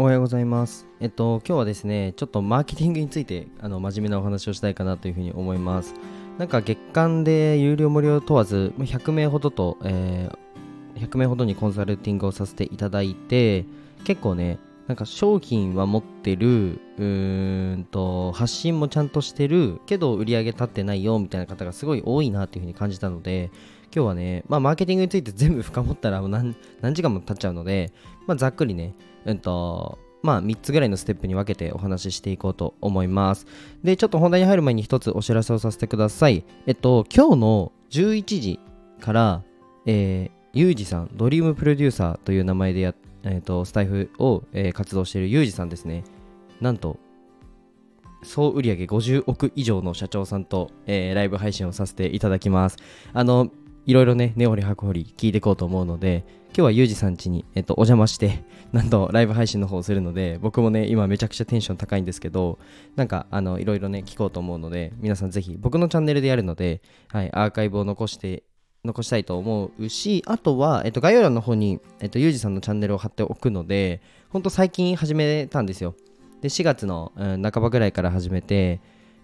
おはようございます。えっと、今日はですね、ちょっとマーケティングについて、あの、真面目なお話をしたいかなというふうに思います。なんか月間で有料無料問わず、100名ほどと、えー100名ほどにコンサルティングをさせていただいて、結構ね、なんか商品は持ってる、うーんと、発信もちゃんとしてる、けど売り上げ立ってないよ、みたいな方がすごい多いなというふうに感じたので、今日はね、まあ、マーケティングについて全部深掘ったらもう何時間も経っちゃうので、まあ、ざっくりね、うんと、まあ、3つぐらいのステップに分けてお話ししていこうと思います。で、ちょっと本題に入る前に一つお知らせをさせてください。えっと、今日の11時から、えー、ゆうじさん、ドリームプロデューサーという名前でや、えっと、スタイフを、えー活動しているゆうじさんですね。なんと、総売上50億以上の社長さんと、えーライブ配信をさせていただきます。あの、いろいろね、根掘り葉掘り聞いていこうと思うので、今日はゆうじさん家に、えっと、お邪魔して、なんとライブ配信の方をするので、僕もね、今めちゃくちゃテンション高いんですけど、なんか、あの、いろいろね、聞こうと思うので、皆さんぜひ、僕のチャンネルでやるので、はい、アーカイブを残して、残したいと思うし、あとは、えっと、概要欄の方に、えっと、ゆうじさんのチャンネルを貼っておくので、ほんと最近始めたんですよ。で、4月の、うん半ばぐらいから始めて、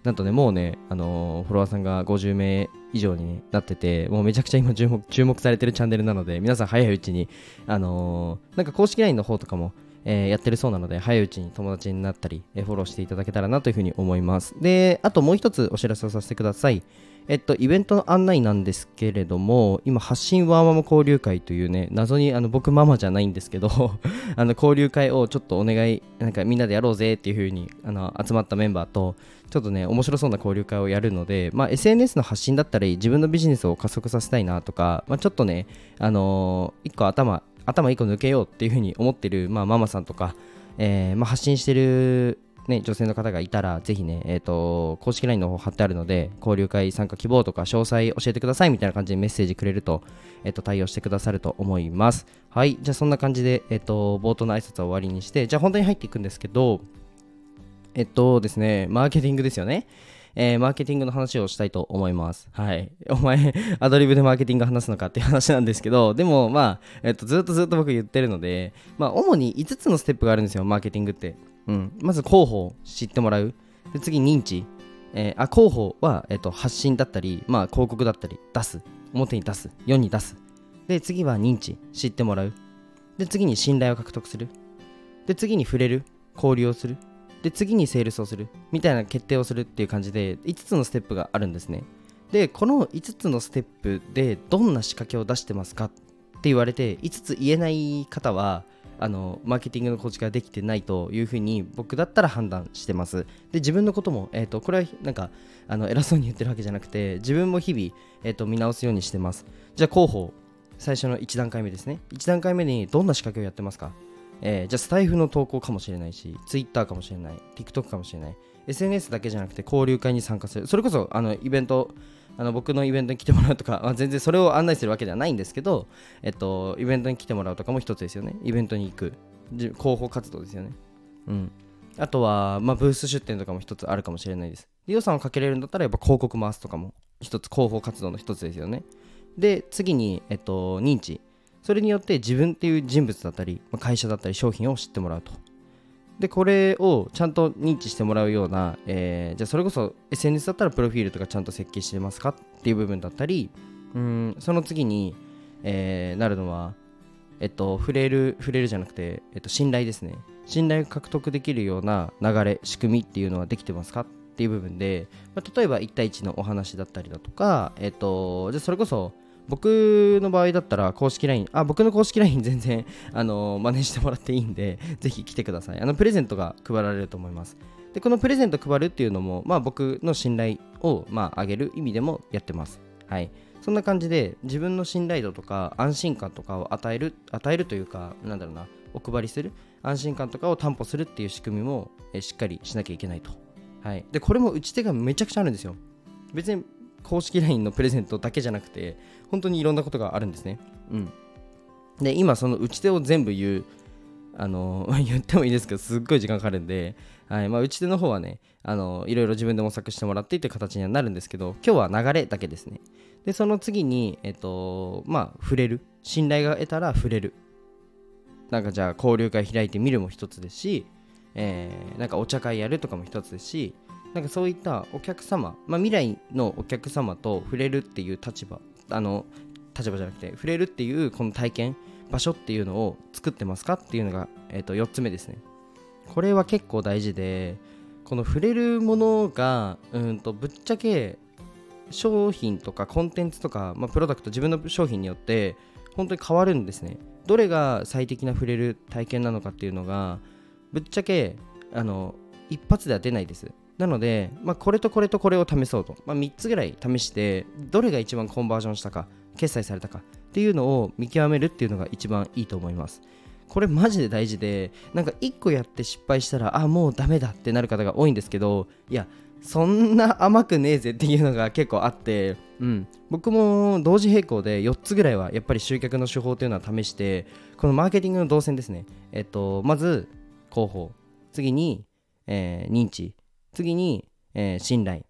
なんとね、もうね、あのーフォロワーさんが50名以上になってて、もうめちゃくちゃ今注目注目されてるチャンネルなので、皆さん早いうちに、あのーなんか公式 LINE の方とかも、えーやってるそうなので、早いうちに友達になったり、えーフォローしていただけたらなというふうに思います。で、あともう一つお知らせをさせてください。えっと、イベントの案内なんですけれども、今、発信ワーママ交流会というね、謎にあの僕ママじゃないんですけど、あの交流会をちょっとお願い、なんかみんなでやろうぜっていう風にあの集まったメンバーと、ちょっとね、面白そうな交流会をやるので、まあ、SNS の発信だったり、自分のビジネスを加速させたいなとか、まあ、ちょっとね、あのー一個頭、頭一個抜けようっていう風に思ってる、まあ、ママさんとか、えーまあ、発信してる、ね、女性の方がいたら、ぜひね、えっ、と、公式 LINE の方貼ってあるので、交流会参加希望とか、詳細教えてくださいみたいな感じでメッセージくれると、えっ、と、対応してくださると思います。はい、じゃあそんな感じで、えっ、と、冒頭の挨拶は終わりにして、じゃあ本当に入っていくんですけど、えっとですね、マーケティングですよね。えーマーケティングの話をしたいと思います。はい。お前、アドリブでマーケティング話すのかっていう話なんですけど、でも、まあ、えっと、ずっとずっと僕言ってるので、まあ、主に5つのステップがあるんですよ、マーケティングって。うん。まず、広報知ってもらう。で、次、認知。えーあ、広報は、えっと、発信だったり、まあ、広告だったり、出す。表に出す。世に出す。で、次は認知。知ってもらう。で、次に信頼を獲得する。で、次に触れる。交流をする。で次にセールスをするみたいな決定をするっていう感じで5つのステップがあるんですね。でこの5つのステップでどんな仕掛けを出してますかって言われて5つ言えない方はあのマーケティングの構築ができてないというふうに僕だったら判断してます。で自分のことも、えー、とこれはなんかあの偉そうに言ってるわけじゃなくて自分も日々、えー、と見直すようにしてます。じゃあ広報最初の1段階目ですね。1段階目にどんな仕掛けをやってますか？えーじゃあスタイフの投稿かもしれないし、ツイッターかもしれない、TikTok かもしれない、SNS だけじゃなくて交流会に参加する、それこそあのイベント、あの僕のイベントに来てもらうとか、まあ、全然それを案内するわけではないんですけど、えっと、イベントに来てもらうとかも一つですよね。イベントに行く、広報活動ですよね。うん。あとは、まあ、ブース出店とかも一つあるかもしれないです。で予算をかけれるんだったら、やっぱ広告回すとかも一つ、広報活動の一つですよね。で、次に、えっと、認知。それによって自分っていう人物だったり、ま会社だったり商品を知ってもらうと。で、これをちゃんと認知してもらうような、えーじゃあそれこそ SNS だったらプロフィールとかちゃんと設計してますかっていう部分だったり、うん、その次に、えーなるのは、えっと、触れる、触れるじゃなくて、えっと、信頼ですね。信頼を獲得できるような流れ、仕組みっていうのはできてますかっていう部分で、まあ、例えば1対1のお話だったりだとか、えっと、じゃあそれこそ、僕の場合だったら公式 LINE、あ、僕の公式 LINE 全然、あの、真似してもらっていいんで、ぜひ来てください。あの、プレゼントが配られると思います。で、このプレゼント配るっていうのも、まあ僕の信頼を、まあ、上げる意味でもやってます。はい。そんな感じで、自分の信頼度とか安心感とかを与える、与えるというか、なんだろうな、お配りする、安心感とかを担保するっていう仕組みも、えしっかりしなきゃいけないと。はい。で、これも打ち手がめちゃくちゃあるんですよ。別に公式 LINE のプレゼントだけじゃなくて、本当にいろんなことがあるんですね。うん。で、今、その打ち手を全部言う、あの、言ってもいいですけど、すっごい時間かかるんで、はい。まあ、打ち手の方はね、あの、いろいろ自分で模索してもらってっていう形にはなるんですけど、今日は流れだけですね。で、その次に、えっと、まあ、触れる。信頼が得たら触れる。なんかじゃあ交流会開いてみるも一つですし、えー、なんかお茶会やるとかも一つですしなんかそういったお客様、まあ、未来のお客様と触れるっていう立場あの立場じゃなくて触れるっていうこの体験場所っていうのを作ってますかっていうのが、えー、と4つ目ですね。これは結構大事でこの触れるものがうんとぶっちゃけ商品とかコンテンツとか、まあ、プロダクト自分の商品によって本当に変わるんですね。どれが最適な触れる体験なのかっていうのがぶっちゃけあの一発では出ないです。なので、まあ、これとこれとこれを試そうと、まあ、3つぐらい試してどれが一番コンバージョンしたか決済されたかっていうのを見極めるっていうのが一番いいと思います。これマジで大事でなんか1個やって失敗したらあもうダメだってなる方が多いんですけどいやそんな甘くねえぜっていうのが結構あって、うん、僕も同時並行で4つぐらいはやっぱり集客の手法というのは試してこのマーケティングの動線ですね、えっと、まず広報。次に、えー、認知。次に、えー、信頼。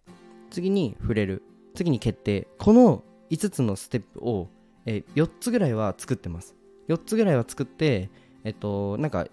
次に触れる。次に決定。この5つのステップを、えー、4つぐらいは作ってます。4つぐらいは作ってえっとなんか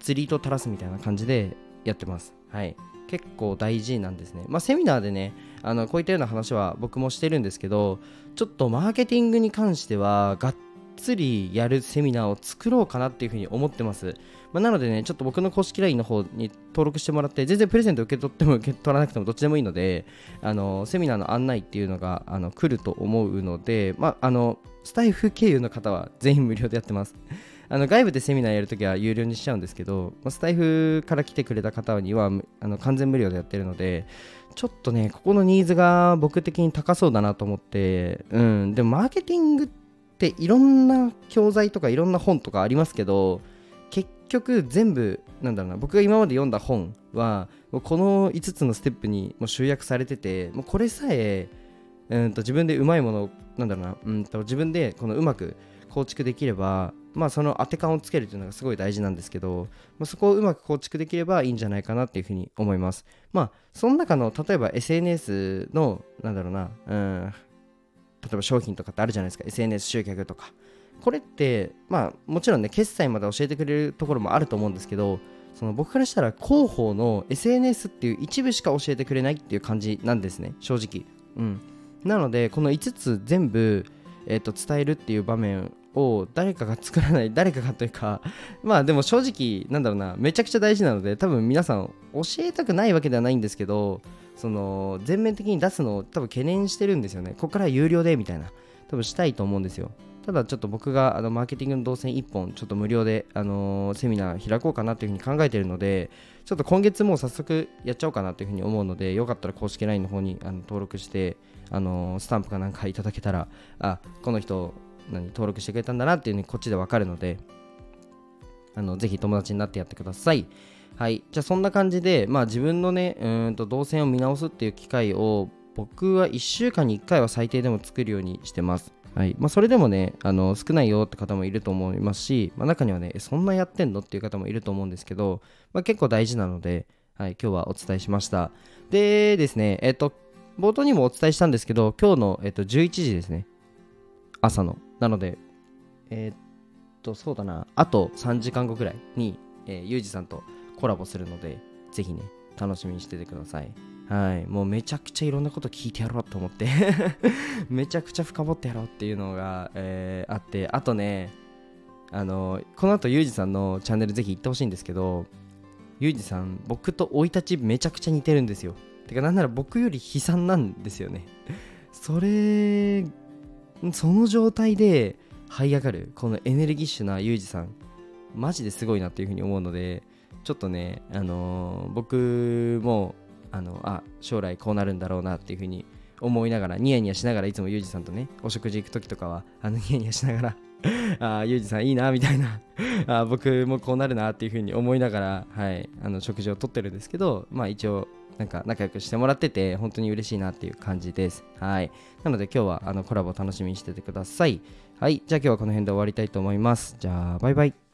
釣り糸垂らすみたいな感じでやってます。はい。結構大事なんですね。まあ、セミナーでね、あのこういったような話は僕もしてるんですけど、ちょっとマーケティングに関しては、がっつりやるセミナーを作ろうかなっていうふうに思ってます。まあ、なのでね、ちょっと僕の公式 LINE の方に登録してもらって、全然プレゼント受け取っても受け取らなくてもどっちでもいいので、あのセミナーの案内っていうのがあの来ると思うので、まあ、あのスタイフ経由の方は全員無料でやってます。あの外部でセミナーやるときは有料にしちゃうんですけど、まあ、スタイフから来てくれた方にはあの完全無料でやってるので、ちょっとね、ここのニーズが僕的に高そうだなと思って、うん、でもマーケティングっていろんな教材とかいろんな本とかありますけど、局全部、なんだろうな、僕が今まで読んだ本は、この5つのステップにもう集約されてて、もうこれさえ、うんと自分でうまいものなんだろうな、うんと自分でこのうまく構築できれば、まあ、その当て感をつけるというのがすごい大事なんですけど、まあ、そこをうまく構築できればいいんじゃないかなっていうふうに思います。まあ、その中の例えば SNS の、なんだろうな、うん、例えば商品とかってあるじゃないですか、SNS 集客とか。これって、まあ、もちろんね、決済まで教えてくれるところもあると思うんですけど、その僕からしたら広報の SNS っていう一部しか教えてくれないっていう感じなんですね、正直。うん。なので、この5つ全部、えーと、伝えるっていう場面を誰かが作らない誰かがというかまあでも正直なんだろうなめちゃくちゃ大事なので多分皆さん教えたくないわけではないんですけどその全面的に出すのを多分懸念してるんですよねここから有料でみたいな多分したいと思うんですよただちょっと僕があのマーケティングの動線1本ちょっと無料で、あの、セミナー開こうかなというふうに考えてるのでちょっと今月もう早速やっちゃおうかなというふうに思うのでよかったら公式 LINE の方にあの登録して、あの、スタンプかなんかいただけたらあこの人何登録してくれたんだなっていうのにこっちでわかるのであのぜひ友達になってやってください。はい、じゃあそんな感じで、まあ、自分のねうんと動線を見直すっていう機会を僕は1週間に1回は最低でも作るようにしてます。はい。まあ、それでもねあの少ないよって方もいると思いますし、まあ、中にはねそんなやってんの？っていう方もいると思うんですけど、まあ、結構大事なので、はい、今日はお伝えしました。でですねえっと冒頭にもお伝えしたんですけど今日の、えっと、11時ですね。朝の。なのでえ、っとそうだな。あと3時間後ぐらいに、えー、ゆうじさんとコラボするのでぜひね楽しみにしててください。はい、もうめちゃくちゃいろんなこと聞いてやろうと思って。めちゃくちゃ深掘ってやろうっていうのが、えー、あって。あとねあのこの後ユージさんのチャンネルぜひ行ってほしいんですけどユージさん僕と生い立ちめちゃくちゃ似てるんですよ。てかなんなら僕より悲惨なんですよね。それその状態で這い上がるこのエネルギッシュなユージさんマジですごいなっていうふうに思うのでちょっとねあのー、僕もあのあ将来こうなるんだろうなっていうふうに思いながらニヤニヤしながらいつもユージさんとねお食事行く時とかはあのニヤニヤしながら あユージさんいいなみたいなあ僕もこうなるなっていうふうに思いながら、はい、あの食事をとってるんですけどまあ一応なんか仲良くしてもらってて本当に嬉しいなっていう感じです。はい。なので今日はあのコラボ楽しみにしててください。はい。じゃあ今日はこの辺で終わりたいと思います。じゃあバイバイ。